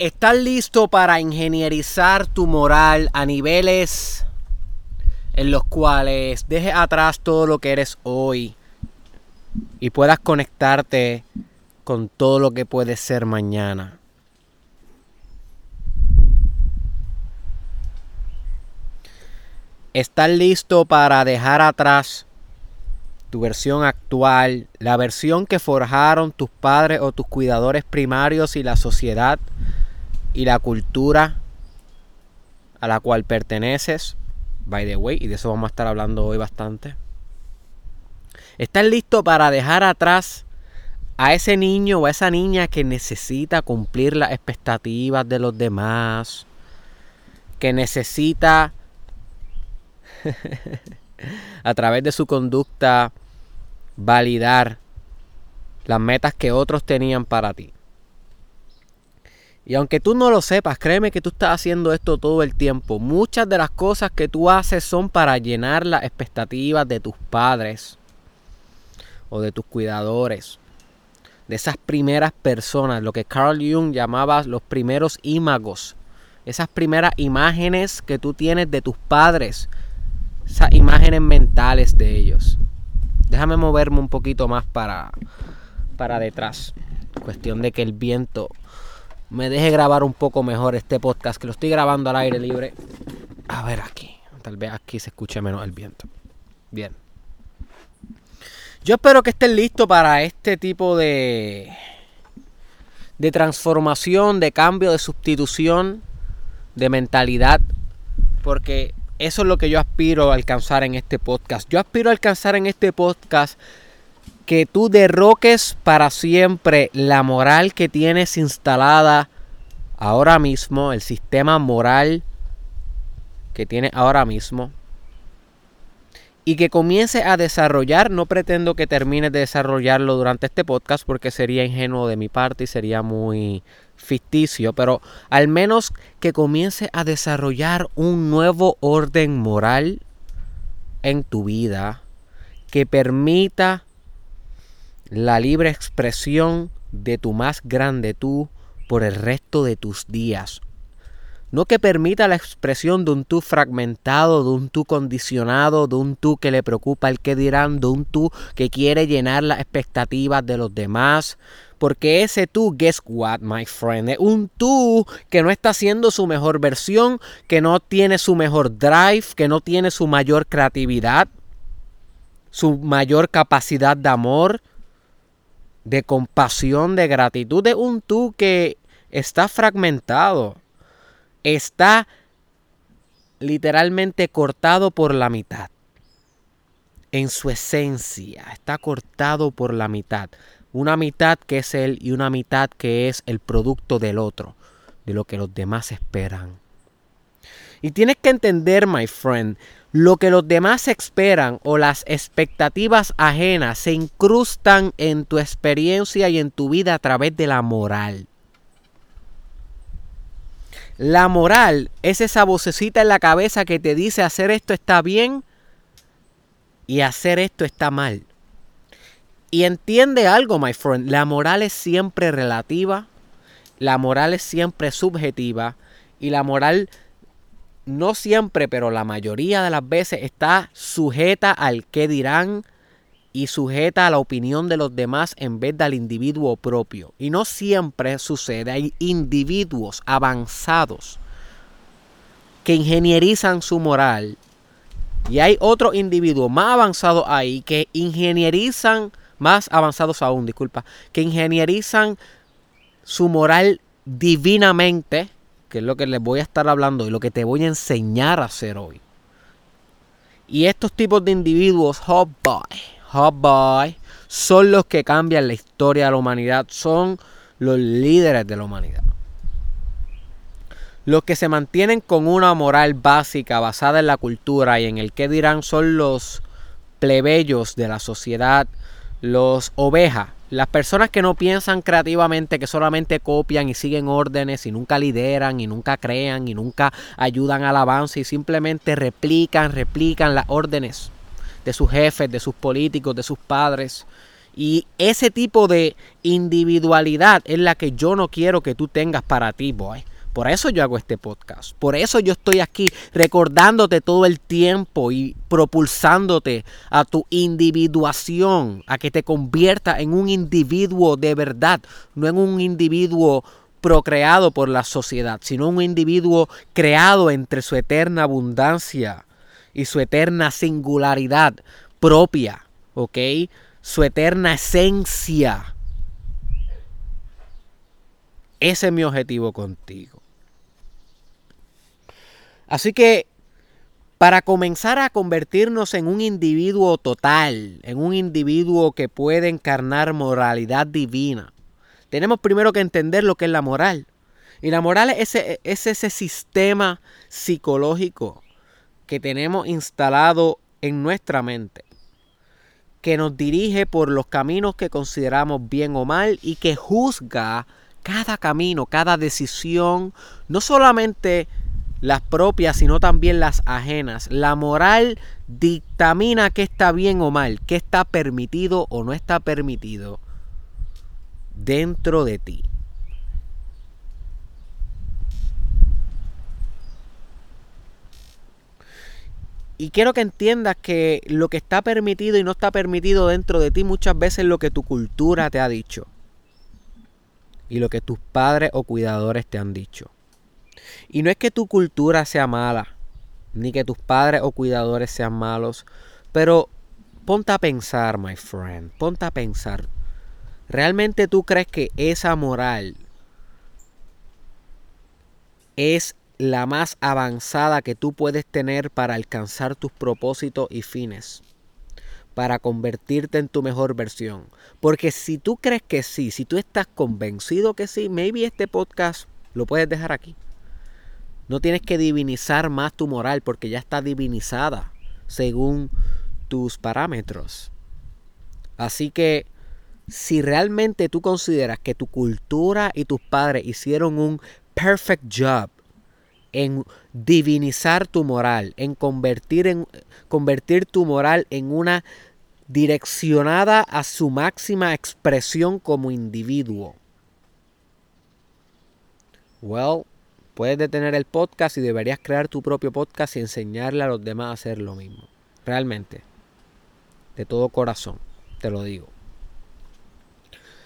¿Estás listo para ingenierizar tu moral a niveles en los cuales dejes atrás todo lo que eres hoy y puedas conectarte con todo lo que puedes ser mañana? ¿Estás listo para dejar atrás tu versión actual, la versión que forjaron tus padres o tus cuidadores primarios y la sociedad y la cultura a la cual perteneces? By the way, y de eso vamos a estar hablando hoy bastante. ¿Estás listo para dejar atrás a ese niño o a esa niña que necesita cumplir las expectativas de los demás? Que necesita a través de su conducta validar las metas que otros tenían para ti. Y aunque tú no lo sepas, créeme que tú estás haciendo esto todo el tiempo. Muchas de las cosas que tú haces son para llenar las expectativas de tus padres o de tus cuidadores. De esas primeras personas, lo que Carl Jung llamaba los primeros ímagos. Esas primeras imágenes que tú tienes de tus padres, esas imágenes mentales de ellos. Déjame moverme un poquito más para, para detrás. Cuestión de que el viento me deje grabar un poco mejor este podcast, que lo estoy grabando al aire libre. A ver aquí. Tal vez aquí se escuche menos el viento. Bien. Yo espero que estén listos para este tipo de, de transformación, de cambio, de sustitución, de mentalidad. Porque eso es lo que yo aspiro a alcanzar en este podcast. Yo aspiro a alcanzar en este podcast que tú derroques para siempre la moral que tienes instalada ahora mismo, el sistema moral que tienes ahora mismo. Y que comiences a desarrollar, no pretendo que termines de desarrollarlo durante este podcast porque sería ingenuo de mi parte y sería muy ficticio, pero al menos que comience a desarrollar un nuevo orden moral en tu vida que permita la libre expresión de tu más grande tú por el resto de tus días. No que permita la expresión de un tú fragmentado, de un tú condicionado, de un tú que le preocupa el que dirán, de un tú que quiere llenar las expectativas de los demás, porque ese tú, guess what, my friend, es un tú que no está haciendo su mejor versión, que no tiene su mejor drive, que no tiene su mayor creatividad, su mayor capacidad de amor, de compasión, de gratitud. Es un tú que está fragmentado, está literalmente cortado por la mitad. En su esencia, está cortado por la mitad. Una mitad que es Él y una mitad que es el producto del otro, de lo que los demás esperan. Y tienes que entender, my friend, lo que los demás esperan o las expectativas ajenas se incrustan en tu experiencia y en tu vida a través de la moral. La moral es esa vocecita en la cabeza que te dice hacer esto está bien y hacer esto está mal. Y entiende algo, my friend, la moral es siempre relativa, la moral es siempre subjetiva y la moral no siempre, pero la mayoría de las veces está sujeta al qué dirán y sujeta a la opinión de los demás en vez del individuo propio. Y no siempre sucede, hay individuos avanzados que ingenierizan su moral y hay otros individuos más avanzados ahí que ingenierizan más avanzados aún, disculpa, que ingenierizan su moral divinamente, que es lo que les voy a estar hablando y lo que te voy a enseñar a hacer hoy. Y estos tipos de individuos, hot boy, hot boy, son los que cambian la historia de la humanidad, son los líderes de la humanidad. Los que se mantienen con una moral básica basada en la cultura y en el que dirán son los plebeyos de la sociedad los ovejas, las personas que no piensan creativamente, que solamente copian y siguen órdenes y nunca lideran y nunca crean y nunca ayudan al avance y simplemente replican, replican las órdenes de sus jefes, de sus políticos, de sus padres Y ese tipo de individualidad es la que yo no quiero que tú tengas para ti, boy. Por eso yo hago este podcast. Por eso yo estoy aquí recordándote todo el tiempo y propulsándote a tu individuación, a que te convierta en un individuo de verdad, no en un individuo procreado por la sociedad, sino un individuo creado entre su eterna abundancia y su eterna singularidad propia, ¿ok? Su eterna esencia. Ese es mi objetivo contigo. Así que para comenzar a convertirnos en un individuo total, en un individuo que puede encarnar moralidad divina, tenemos primero que entender lo que es la moral. Y la moral es ese, es ese sistema psicológico que tenemos instalado en nuestra mente, que nos dirige por los caminos que consideramos bien o mal y que juzga cada camino, cada decisión, no solamente las propias, sino también las ajenas. La moral dictamina qué está bien o mal, qué está permitido o no está permitido dentro de ti. Y quiero que entiendas que lo que está permitido y no está permitido dentro de ti muchas veces es lo que tu cultura te ha dicho. Y lo que tus padres o cuidadores te han dicho. Y no es que tu cultura sea mala, ni que tus padres o cuidadores sean malos, pero ponte a pensar, my friend, ponte a pensar. ¿Realmente tú crees que esa moral es la más avanzada que tú puedes tener para alcanzar tus propósitos y fines? Para convertirte en tu mejor versión. Porque si tú crees que sí, si tú estás convencido que sí, maybe este podcast lo puedes dejar aquí. No tienes que divinizar más tu moral porque ya está divinizada según tus parámetros. Así que si realmente tú consideras que tu cultura y tus padres hicieron un perfect job en divinizar tu moral, en convertir, en, convertir tu moral en una direccionada a su máxima expresión como individuo. Well, Puedes detener el podcast y deberías crear tu propio podcast y enseñarle a los demás a hacer lo mismo. Realmente. De todo corazón. Te lo digo.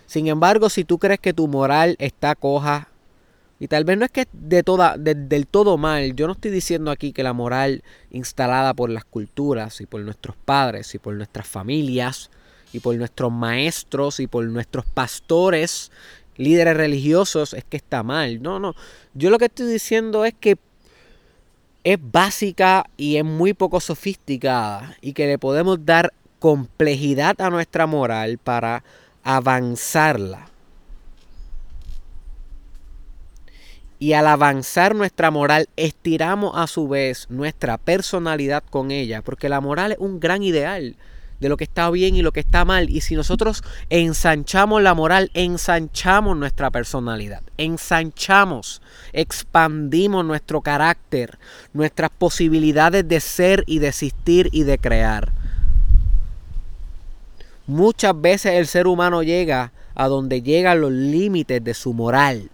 Sin embargo, si tú crees que tu moral está coja, y tal vez no es que de toda, del todo mal, yo no estoy diciendo aquí que la moral instalada por las culturas y por nuestros padres y por nuestras familias y por nuestros maestros y por nuestros pastores líderes religiosos es que está mal. No, no. Yo lo que estoy diciendo es que es básica y es muy poco sofisticada y que le podemos dar complejidad a nuestra moral para avanzarla. Y al avanzar nuestra moral, estiramos a su vez nuestra personalidad con ella, porque la moral es un gran ideal de lo que está bien y lo que está mal. Y si nosotros ensanchamos la moral, ensanchamos nuestra personalidad, ensanchamos, expandimos nuestro carácter, nuestras posibilidades de ser y de existir y de crear. Muchas veces el ser humano llega a donde llegan los límites de su moral.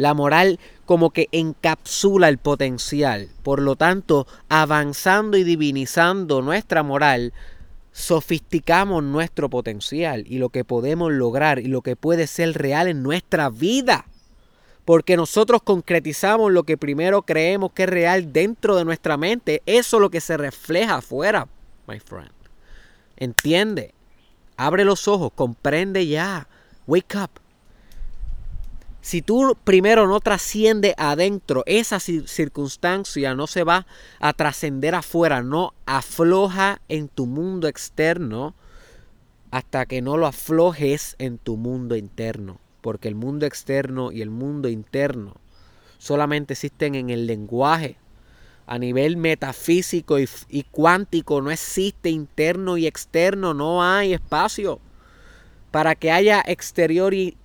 La moral como que encapsula el potencial. Por lo tanto, avanzando y divinizando nuestra moral, sofisticamos nuestro potencial y lo que podemos lograr y lo que puede ser real en nuestra vida. Porque nosotros concretizamos lo que primero creemos que es real dentro de nuestra mente. Eso es lo que se refleja afuera, my friend. Entiende. Abre los ojos, comprende ya. Wake up. Si tú primero no trasciende adentro, esa circunstancia no se va a trascender afuera, no afloja en tu mundo externo hasta que no lo aflojes en tu mundo interno. Porque el mundo externo y el mundo interno solamente existen en el lenguaje. A nivel metafísico y, cuántico no existe interno y externo, no hay espacio. Para que haya exterior y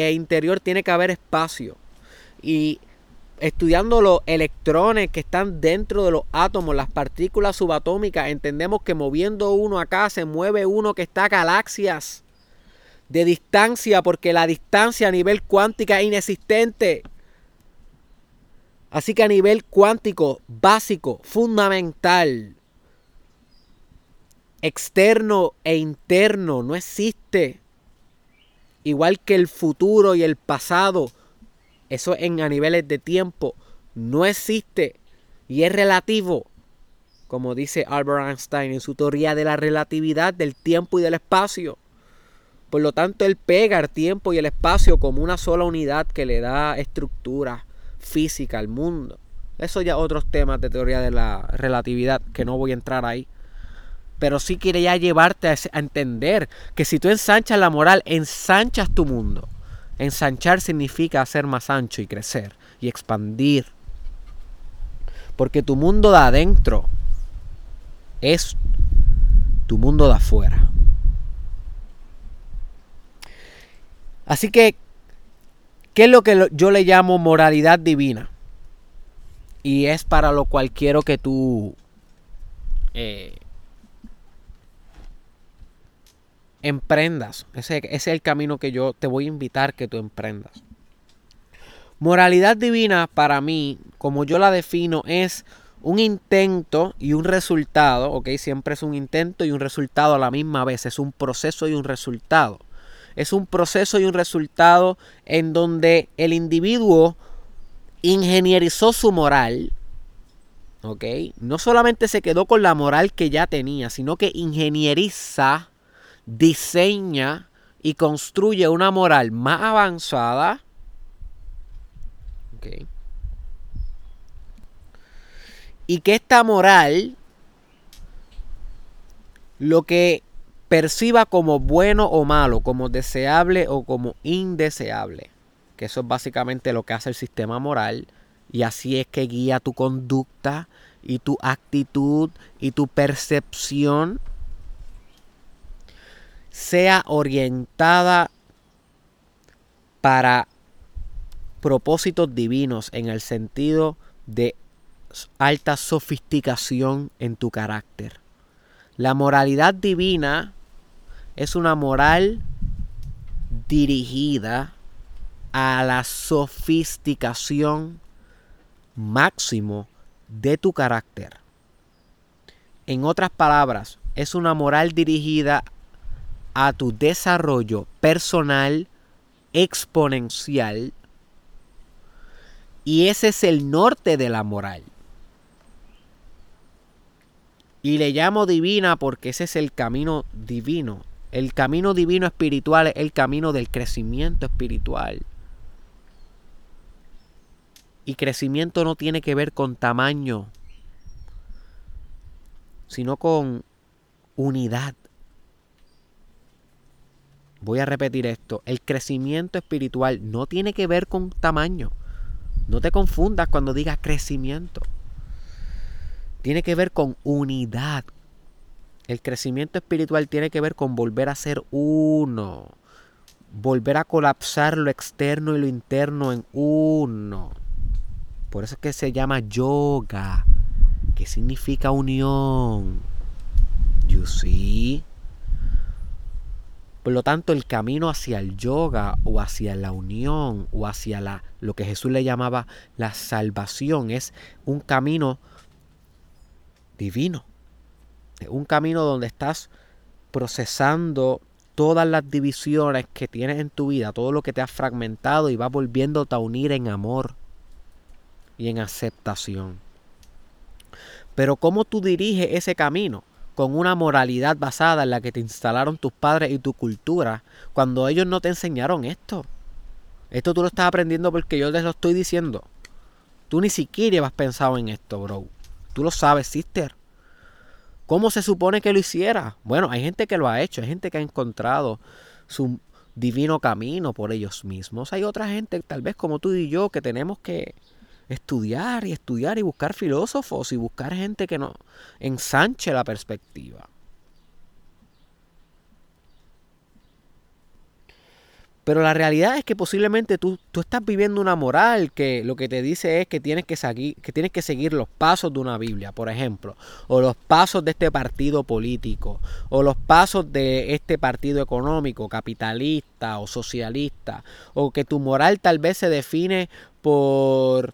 e interior tiene que haber espacio. Y estudiando los electrones que están dentro de los átomos, las partículas subatómicas, entendemos que moviendo uno acá se mueve uno que está a galaxias de distancia porque la distancia a nivel cuántico es inexistente. Así que a nivel cuántico, básico, fundamental, externo e interno, no existe. Igual que el futuro y el pasado, eso en a niveles de tiempo, no existe y es relativo. Como dice Albert Einstein en su teoría de la relatividad del tiempo y del espacio. Por lo tanto, él pega el tiempo y el espacio como una sola unidad que le da estructura física al mundo. Eso ya otros temas de teoría de la relatividad que no voy a entrar ahí. Pero sí quería llevarte a, a entender que si tú ensanchas la moral, ensanchas tu mundo. Ensanchar significa hacer más ancho y crecer y expandir. Porque tu mundo de adentro es tu mundo de afuera. Así que, ¿qué es lo que yo le llamo moralidad divina? Y es para lo cual quiero que tú eh, emprendas. Ese, es el camino que yo te voy a invitar que tú emprendas. Moralidad divina para mí, como yo la defino, es un intento y un resultado, ok, siempre es un intento y un resultado a la misma vez, es un proceso y un resultado es un proceso y un resultado en donde el individuo ingenierizó su moral, ¿ok? No solamente se quedó con la moral que ya tenía, sino que ingenieriza, diseña y construye una moral más avanzada. Y que esta moral lo que perciba como bueno o malo, como deseable o como indeseable. Que eso es básicamente lo que hace el sistema moral. Y así es que guía tu conducta y tu actitud y tu percepción sea orientada para propósitos divinos en el sentido de alta sofisticación en tu carácter. La moralidad divina es una moral dirigida a la sofisticación máximo de tu carácter. En otras palabras, es una moral dirigida a tu desarrollo personal exponencial y ese es el norte de la moral. Y le llamo divina porque ese es el camino divino el camino divino espiritual es el camino del crecimiento espiritual. Y crecimiento no tiene que ver con tamaño, sino con unidad. Voy a repetir esto. El crecimiento espiritual no tiene que ver con tamaño. No te confundas cuando digas crecimiento. Tiene que ver con unidad, el crecimiento espiritual tiene que ver con volver a ser uno. Volver a colapsar lo externo y lo interno en uno. Por eso es que se llama yoga, que significa unión. You see? Por lo tanto, el camino hacia el yoga o hacia la unión o hacia la, lo que Jesús le llamaba la salvación es un camino divino un camino donde estás procesando todas las divisiones que tienes en tu vida, todo lo que te has fragmentado y vas volviéndote a unir en amor y en aceptación. Pero ¿cómo tú diriges ese camino? Con una moralidad basada en la que te instalaron tus padres y tu cultura cuando ellos no te enseñaron esto. Esto tú lo estás aprendiendo porque yo les lo estoy diciendo. Tú ni siquiera has pensado en esto, bro. Tú lo sabes, sister. ¿Cómo se supone que lo hiciera? Bueno, hay gente que lo ha hecho, hay gente que ha encontrado su divino camino por ellos mismos. Hay otra gente, tal vez como tú y yo, que tenemos que estudiar y estudiar y buscar filósofos y buscar gente que nos ensanche la perspectiva. Pero la realidad es que posiblemente tú, tú, estás viviendo una moral que lo que te dice es que tienes que, seguir, que tienes que seguir los pasos de una Biblia, por ejemplo, o los pasos de este partido político, o los pasos de este partido económico, capitalista o socialista, o que tu moral tal vez se define por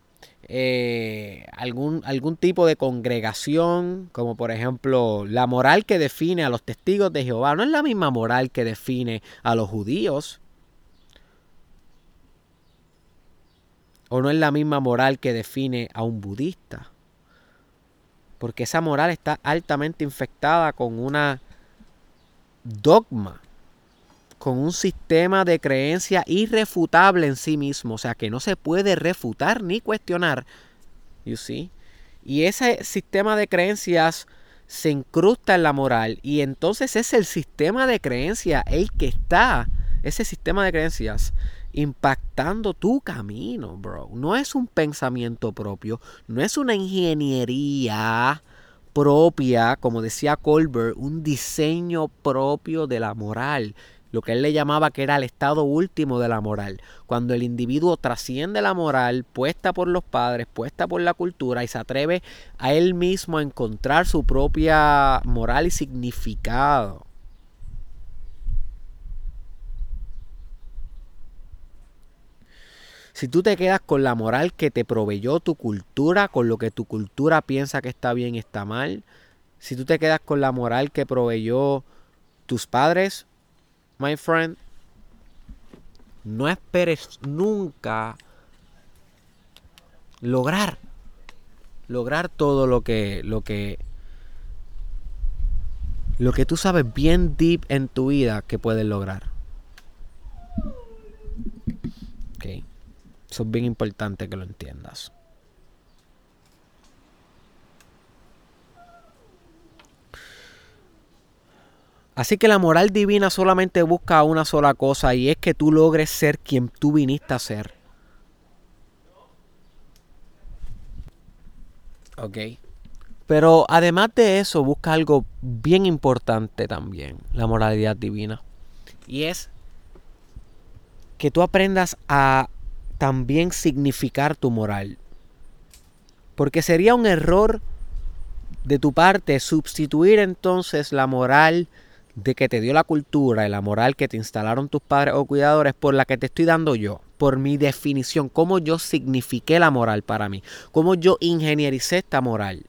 eh, algún, algún tipo de congregación, como por ejemplo la moral que define a los testigos de Jehová, no es la misma moral que define a los judíos. O no es la misma moral que define a un budista. Porque esa moral está altamente infectada con una dogma, con un sistema de creencia irrefutable en sí mismo, o sea que no se puede refutar ni cuestionar. You see? Y ese sistema de creencias se incrusta en la moral y entonces es el sistema de creencias el que está, ese sistema de creencias impactando tu camino, bro. No es un pensamiento propio, no es una ingeniería propia, como decía Colbert, un diseño propio de la moral, lo que él le llamaba que era el estado último de la moral, cuando el individuo trasciende la moral puesta por los padres, puesta por la cultura y se atreve a él mismo a encontrar su propia moral y significado. Si tú te quedas con la moral que te proveyó tu cultura, con lo que tu cultura piensa que está bien y está mal, si tú te quedas con la moral que proveyó tus padres, my friend, no esperes nunca lograr lograr todo lo que lo que lo que tú sabes bien deep en tu vida que puedes lograr. Okay. Eso es bien importante que lo entiendas. Así que la moral divina solamente busca una sola cosa y es que tú logres ser quien tú viniste a ser. Ok. Pero además de eso busca algo bien importante también, la moralidad divina. Y es que tú aprendas a también significar tu moral. Porque sería un error de tu parte sustituir entonces la moral de que te dio la cultura y la moral que te instalaron tus padres o cuidadores por la que te estoy dando yo, por mi definición, cómo yo signifiqué la moral para mí, cómo yo ingeniericé esta moral.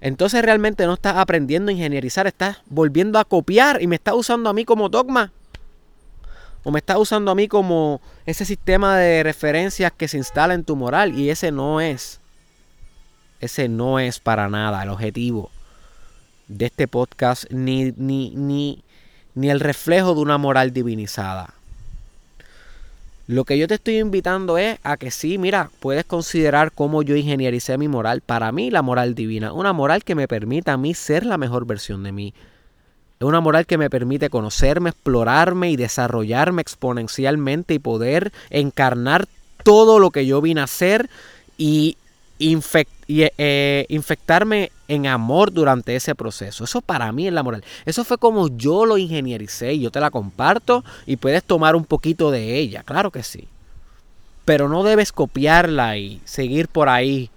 Entonces realmente no estás aprendiendo a ingenierizar, estás volviendo a copiar y me estás usando a mí como dogma o me estás usando a mí como ese sistema de referencias que se instala en tu moral y ese no es. Ese no es para nada el objetivo de este podcast ni, ni, ni, ni el reflejo de una moral divinizada. Lo que yo te estoy invitando es a que sí, mira, puedes considerar cómo yo ingeniericé mi moral. Para mí, la moral divina. Una moral que me permita a mí ser la mejor versión de mí. Es una moral que me permite conocerme, explorarme y desarrollarme exponencialmente y poder encarnar todo lo que yo vine a hacer y, eh, infectarme en amor durante ese proceso. Eso para mí es la moral. Eso fue como yo lo ingeniericé y yo te la comparto y puedes tomar un poquito de ella, claro que sí. Pero no debes copiarla y seguir por ahí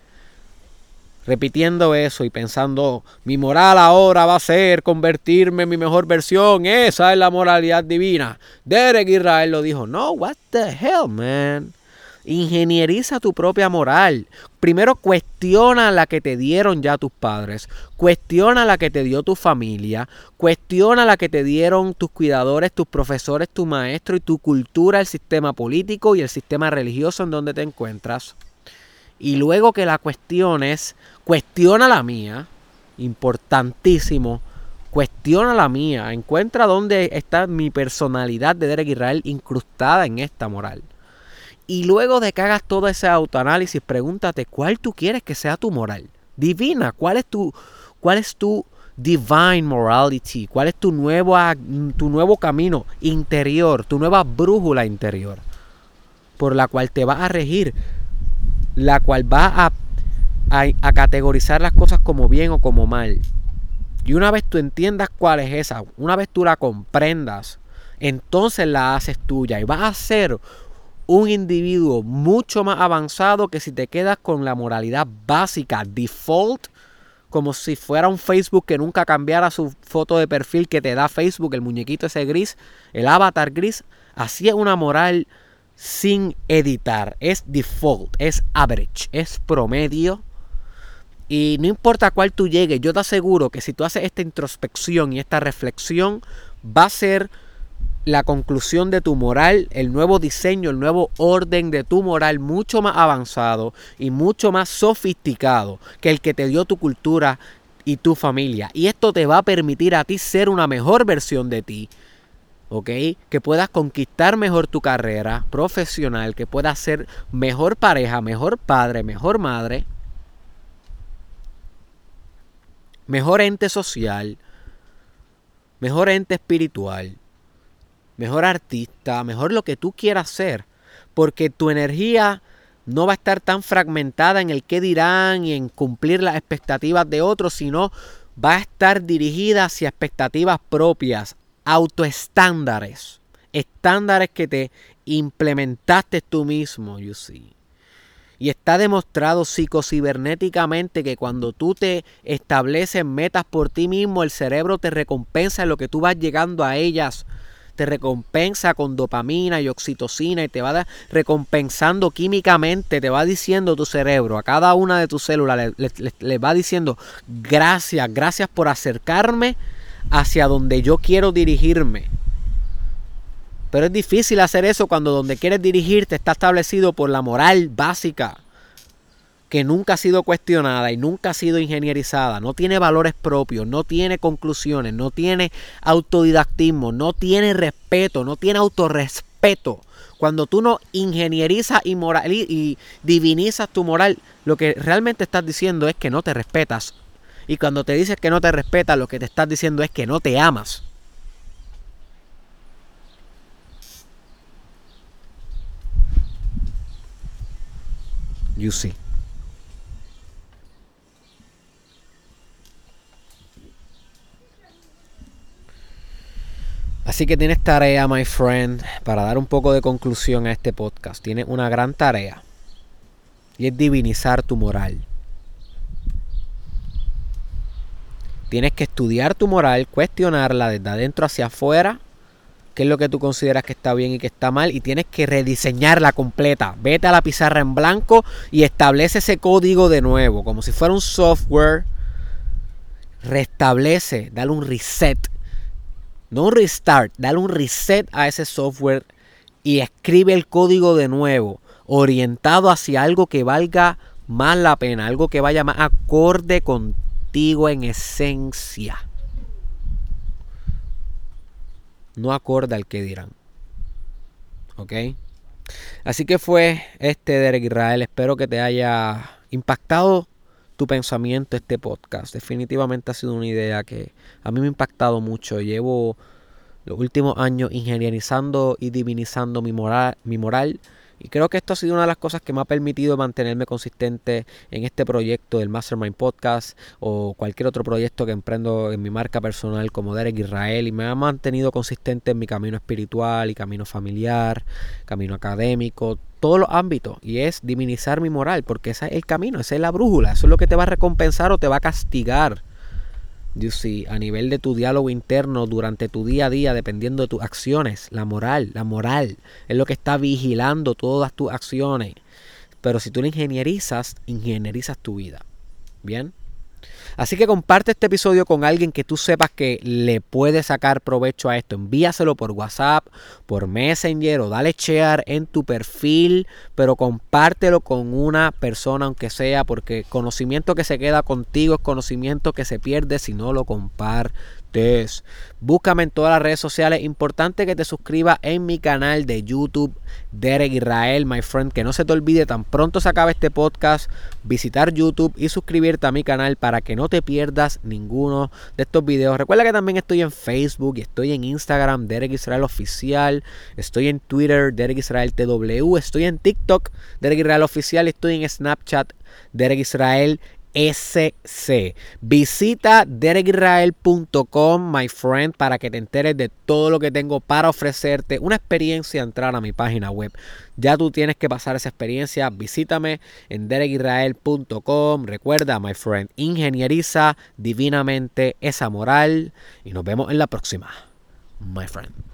repitiendo eso y pensando, mi moral ahora va a ser convertirme en mi mejor versión, esa es la moralidad divina. Derek Israel lo dijo, no, what the hell, man. Ingenieriza tu propia moral. Primero cuestiona la que te dieron ya tus padres, cuestiona la que te dio tu familia, cuestiona la que te dieron tus cuidadores, tus profesores, tu maestro y tu cultura, el sistema político y el sistema religioso en donde te encuentras. Y luego que la cuestiones, cuestiona la mía, importantísimo, cuestiona la mía, encuentra dónde está mi personalidad de Derek Israel incrustada en esta moral. Y luego de que hagas todo ese autoanálisis, pregúntate cuál tú quieres que sea tu moral. Divina, cuál es tu, cuál es tu divine morality, cuál es tu nuevo, tu nuevo camino interior, tu nueva brújula interior, por la cual te vas a regir la cual va a, a, categorizar las cosas como bien o como mal. Y una vez tú entiendas cuál es esa, una vez tú la comprendas entonces la haces tuya y vas a ser un individuo mucho más avanzado que si te quedas con la moralidad básica, default, como si fuera un Facebook que nunca cambiara su foto de perfil que te da Facebook, el muñequito ese gris, el avatar gris. Así es una moral sin editar, es default, es average, es promedio. Y no importa cuál tú llegues, yo te aseguro que si tú haces esta introspección y esta reflexión, va a ser la conclusión de tu moral, el nuevo diseño, el nuevo orden de tu moral mucho más avanzado y mucho más sofisticado que el que te dio tu cultura y tu familia. Y esto te va a permitir a ti ser una mejor versión de ti. ¿Ok? Que puedas conquistar mejor tu carrera profesional, que puedas ser mejor pareja, mejor padre, mejor madre, mejor ente social, mejor ente espiritual mejor artista, mejor lo que tú quieras ser, porque tu energía no va a estar tan fragmentada en el qué dirán y en cumplir las expectativas de otros, sino va a estar dirigida hacia expectativas propias, autoestándares, estándares que te implementaste tú mismo, you see. Y está demostrado psicocibernéticamente que cuando tú te estableces metas por ti mismo, el cerebro te recompensa en lo que tú vas llegando a ellas te recompensa con dopamina y oxitocina y te va recompensando químicamente, te va diciendo tu cerebro, a cada una de tus células le, va diciendo gracias, gracias por acercarme hacia donde yo quiero dirigirme. Pero es difícil hacer eso cuando donde quieres dirigirte está establecido por la moral básica que nunca ha sido cuestionada y nunca ha sido ingenierizada, no tiene valores propios, no tiene conclusiones, no tiene autodidactismo, no tiene respeto, no tiene autorrespeto. Cuando tú no ingenierizas y, moral, y divinizas tu moral, lo que realmente estás diciendo es que no te respetas. Y cuando te dices que no te respetas, lo que te estás diciendo es que no te amas. You see. Así que tienes tarea, my friend, para dar un poco de conclusión a este podcast. Tienes una gran tarea. Y es divinizar tu moral. Tienes que estudiar tu moral, cuestionarla desde adentro hacia afuera, qué es lo que tú consideras que está bien y que está mal, y tienes que rediseñarla completa. Vete a la pizarra en blanco y establece ese código de nuevo, como si fuera un software. Restablece, dale un reset no un restart, dale un reset a ese software y escribe el código de nuevo, orientado hacia algo que valga más la pena, algo que vaya más acorde contigo en esencia. No acorde al que dirán. ¿Ok? Así que fue este Derek Israel. Espero que te haya impactado tu pensamiento este podcast. Definitivamente ha sido una idea que a mí me ha impactado mucho. Llevo los últimos años ingenierizando y divinizando mi moral, mi moral y creo que esto ha sido una de las cosas que me ha permitido mantenerme consistente en este proyecto del Mastermind Podcast o cualquier otro proyecto que emprendo en mi marca personal como Derek Israel. Y me ha mantenido consistente en mi camino espiritual y camino familiar, camino académico, todos los ámbitos. Y es divinizar mi moral porque ese es el camino, esa es la brújula, eso es lo que te va a recompensar o te va a castigar a nivel de tu diálogo interno durante tu día a día, dependiendo de tus acciones, la moral, la moral es lo que está vigilando todas tus acciones. Pero si tú la ingenierizas, ingenierizas tu vida. Bien. Así que comparte este episodio con alguien que tú sepas que le puede sacar provecho a esto. Envíaselo por WhatsApp, por Messenger o dale share en tu perfil, pero compártelo con una persona aunque sea, porque conocimiento que se queda contigo es conocimiento que se pierde si no lo compartes. Búscame en todas las redes sociales. Importante que te suscribas en mi canal de YouTube, Derek Israel, my friend. Que no se te olvide tan pronto se acabe este podcast, visitar YouTube y suscribirte a mi canal para que no te pierdas ninguno de estos videos. Recuerda que también estoy en Facebook y estoy en Instagram, Derek Israel Oficial. Estoy en Twitter, Derek Israel TW. Estoy en TikTok, Derek Israel Oficial. Estoy en Snapchat, Derek Israel SC. Visita derekisrael.com, my friend, para que te enteres de todo lo que tengo para ofrecerte. Una experiencia entrar a mi página web. Ya tú tienes que pasar esa experiencia. Visítame en derekisrael.com. Recuerda, my friend, ingenieriza divinamente esa moral. Y nos vemos en la próxima, my friend.